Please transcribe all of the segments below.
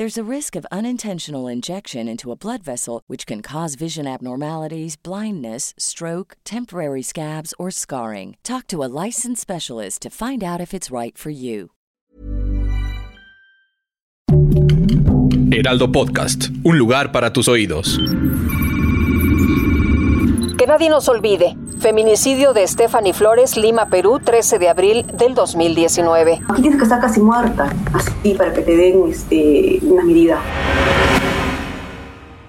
There's a risk of unintentional injection into a blood vessel, which can cause vision abnormalities, blindness, stroke, temporary scabs, or scarring. Talk to a licensed specialist to find out if it's right for you. Heraldo Podcast, un lugar para tus oídos. Que nadie nos olvide. Feminicidio de Stephanie Flores, Lima, Perú, 13 de abril del 2019. Aquí tienes que estar casi muerta, así para que te den este, una medida.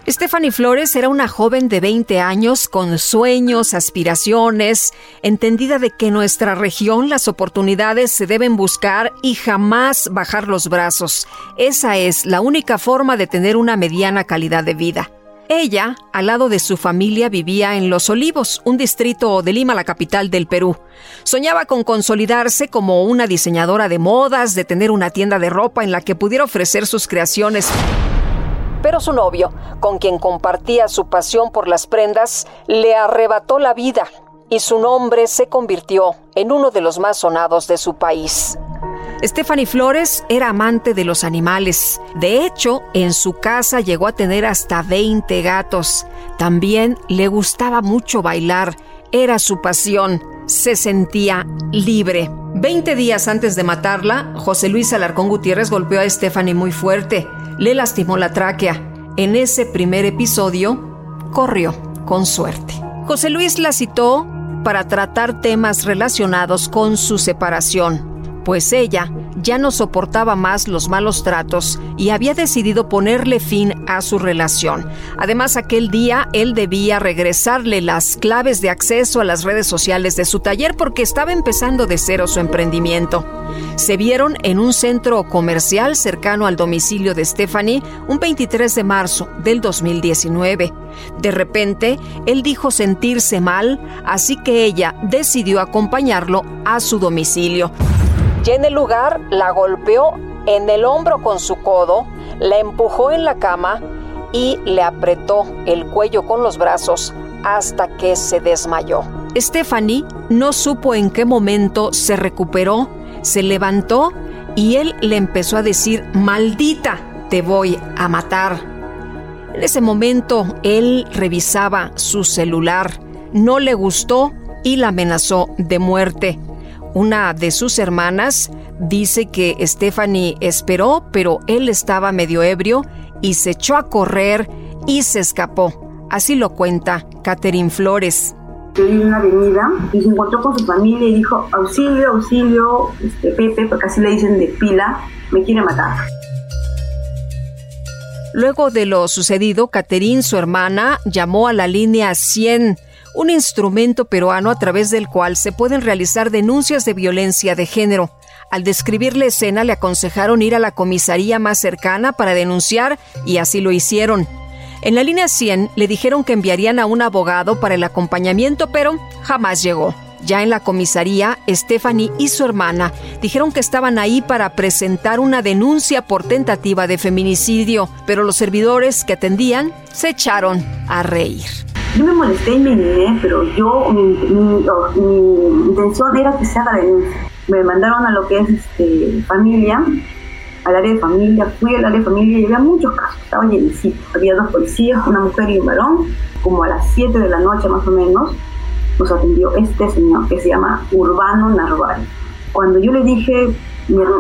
Stephanie Flores era una joven de 20 años con sueños, aspiraciones, entendida de que en nuestra región las oportunidades se deben buscar y jamás bajar los brazos. Esa es la única forma de tener una mediana calidad de vida. Ella, al lado de su familia, vivía en Los Olivos, un distrito de Lima, la capital del Perú. Soñaba con consolidarse como una diseñadora de modas, de tener una tienda de ropa en la que pudiera ofrecer sus creaciones. Pero su novio, con quien compartía su pasión por las prendas, le arrebató la vida y su nombre se convirtió en uno de los más sonados de su país. Stephanie Flores era amante de los animales. De hecho, en su casa llegó a tener hasta 20 gatos. También le gustaba mucho bailar. Era su pasión. Se sentía libre. Veinte días antes de matarla, José Luis Alarcón Gutiérrez golpeó a Stephanie muy fuerte. Le lastimó la tráquea. En ese primer episodio, corrió con suerte. José Luis la citó para tratar temas relacionados con su separación pues ella ya no soportaba más los malos tratos y había decidido ponerle fin a su relación. Además, aquel día él debía regresarle las claves de acceso a las redes sociales de su taller porque estaba empezando de cero su emprendimiento. Se vieron en un centro comercial cercano al domicilio de Stephanie un 23 de marzo del 2019. De repente, él dijo sentirse mal, así que ella decidió acompañarlo a su domicilio y en el lugar la golpeó en el hombro con su codo, la empujó en la cama y le apretó el cuello con los brazos hasta que se desmayó. Stephanie no supo en qué momento se recuperó, se levantó y él le empezó a decir, maldita, te voy a matar. En ese momento él revisaba su celular, no le gustó y la amenazó de muerte. Una de sus hermanas dice que Stephanie esperó, pero él estaba medio ebrio y se echó a correr y se escapó. Así lo cuenta Catherine Flores. en una avenida y se encontró con su familia y dijo, auxilio, auxilio, este, Pepe, porque así le dicen de pila, me quiere matar. Luego de lo sucedido, Catherine, su hermana, llamó a la línea 100 un instrumento peruano a través del cual se pueden realizar denuncias de violencia de género. Al describir la escena le aconsejaron ir a la comisaría más cercana para denunciar y así lo hicieron. En la línea 100 le dijeron que enviarían a un abogado para el acompañamiento, pero jamás llegó. Ya en la comisaría, Stephanie y su hermana dijeron que estaban ahí para presentar una denuncia por tentativa de feminicidio, pero los servidores que atendían se echaron a reír. Yo me molesté y me indigné, pero yo, mi, intención era que se haga denuncia. Me mandaron a lo que es este, familia, al área de familia, fui al área de familia y había muchos casos, estaba llenecito. Había dos policías, una mujer y un varón, como a las 7 de la noche más o menos, nos atendió este señor que se llama Urbano Narváez. Cuando yo le dije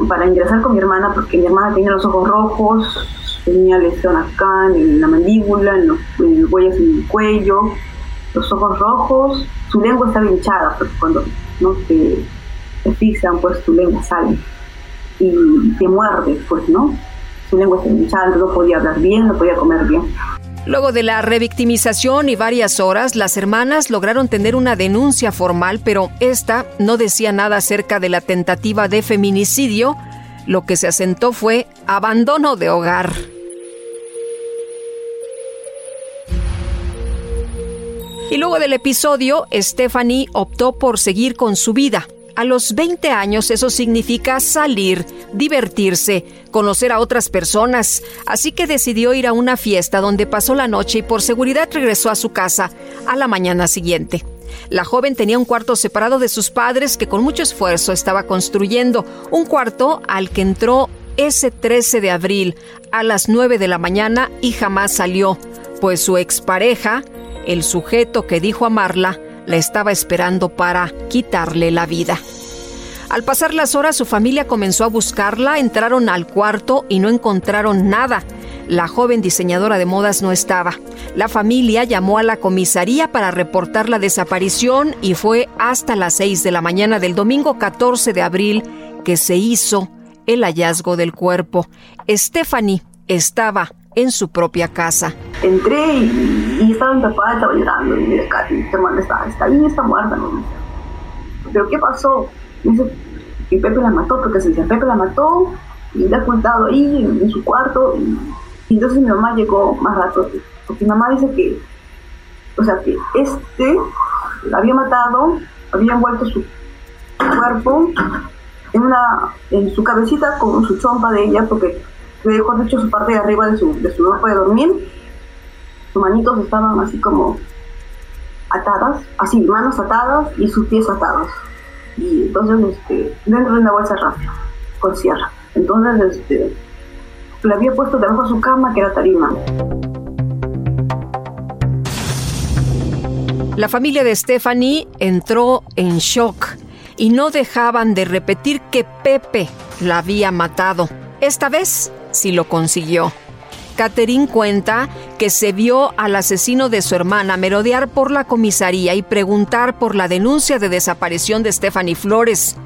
para ingresar con mi hermana, porque mi hermana tenía los ojos rojos, tenía lesión acá en la mandíbula, en los, huellas en el cuello, los ojos rojos, su lengua estaba hinchada, porque cuando no te, te pues tu lengua sale. y te muerde, pues, ¿no? Su lengua se hinchada, no podía hablar bien, no podía comer bien. Luego de la revictimización y varias horas, las hermanas lograron tener una denuncia formal, pero esta no decía nada acerca de la tentativa de feminicidio. Lo que se asentó fue abandono de hogar. Y luego del episodio, Stephanie optó por seguir con su vida. A los 20 años eso significa salir, divertirse, conocer a otras personas, así que decidió ir a una fiesta donde pasó la noche y por seguridad regresó a su casa a la mañana siguiente. La joven tenía un cuarto separado de sus padres que con mucho esfuerzo estaba construyendo, un cuarto al que entró ese 13 de abril a las 9 de la mañana y jamás salió, pues su expareja, el sujeto que dijo amarla, la estaba esperando para quitarle la vida. Al pasar las horas su familia comenzó a buscarla, entraron al cuarto y no encontraron nada. La joven diseñadora de modas no estaba. La familia llamó a la comisaría para reportar la desaparición y fue hasta las 6 de la mañana del domingo 14 de abril que se hizo el hallazgo del cuerpo. Stephanie estaba en su propia casa. Entré y, estaba mi papá, estaba llorando. Y mira, Katy, mi hermana está, está ahí, está muerta. ¿no? ¿Pero qué pasó? dice que Pepe la mató, porque se dice, Pepe la mató y la ha ocultado ahí en, su cuarto. Y, entonces mi mamá llegó más rato, porque mi mamá dice que, o sea, que este la había matado, había envuelto su cuerpo en una en su cabecita con su chompa de ella, porque dejó dicho su parte de arriba de su, de su ropa de dormir. Sus manitos estaban así como atadas, así, manos atadas y sus pies atados. Y entonces, este, dentro de una bolsa rápida, con cierre. Entonces, este, le había puesto debajo de su cama, que era tarima. La familia de Stephanie entró en shock y no dejaban de repetir que Pepe la había matado. Esta vez si lo consiguió. Catherine cuenta que se vio al asesino de su hermana merodear por la comisaría y preguntar por la denuncia de desaparición de Stephanie Flores.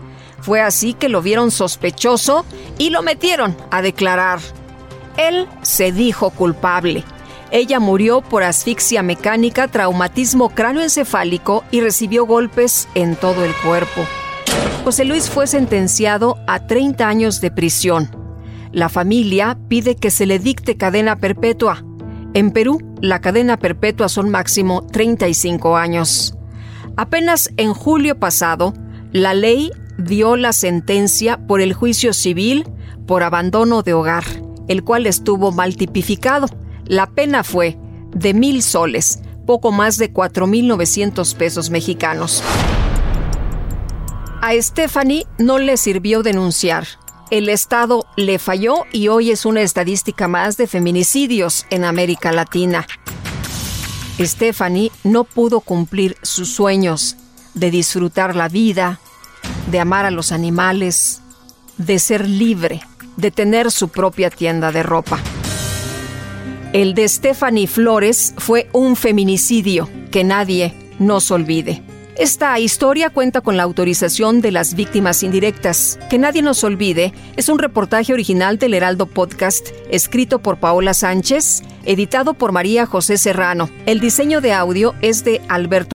Fue así que lo vieron sospechoso y lo metieron a declarar. Él se dijo culpable. Ella murió por asfixia mecánica, traumatismo cráneoencefálico y recibió golpes en todo el cuerpo. José Luis fue sentenciado a 30 años de prisión. La familia pide que se le dicte cadena perpetua. En Perú, la cadena perpetua son máximo 35 años. Apenas en julio pasado, la ley dio la sentencia por el juicio civil por abandono de hogar, el cual estuvo mal tipificado. La pena fue de mil soles, poco más de 4.900 pesos mexicanos. A Stephanie no le sirvió denunciar el Estado le falló y hoy es una estadística más de feminicidios en América Latina. Stephanie no pudo cumplir sus sueños de disfrutar la vida, de amar a los animales, de ser libre, de tener su propia tienda de ropa. El de Stephanie Flores fue un feminicidio que nadie nos olvide. Esta historia cuenta con la autorización de las víctimas indirectas. Que nadie nos olvide, es un reportaje original del Heraldo Podcast, escrito por Paola Sánchez, editado por María José Serrano. El diseño de audio es de Alberto.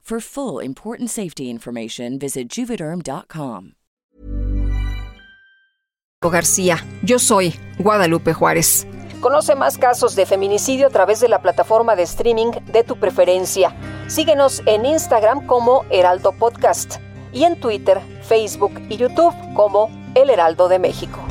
For full important safety information, visit juvederm.com. García, yo soy Guadalupe Juárez. Conoce más casos de feminicidio a través de la plataforma de streaming de tu preferencia. Síguenos en Instagram como Heraldo Podcast y en Twitter, Facebook y YouTube como El Heraldo de México.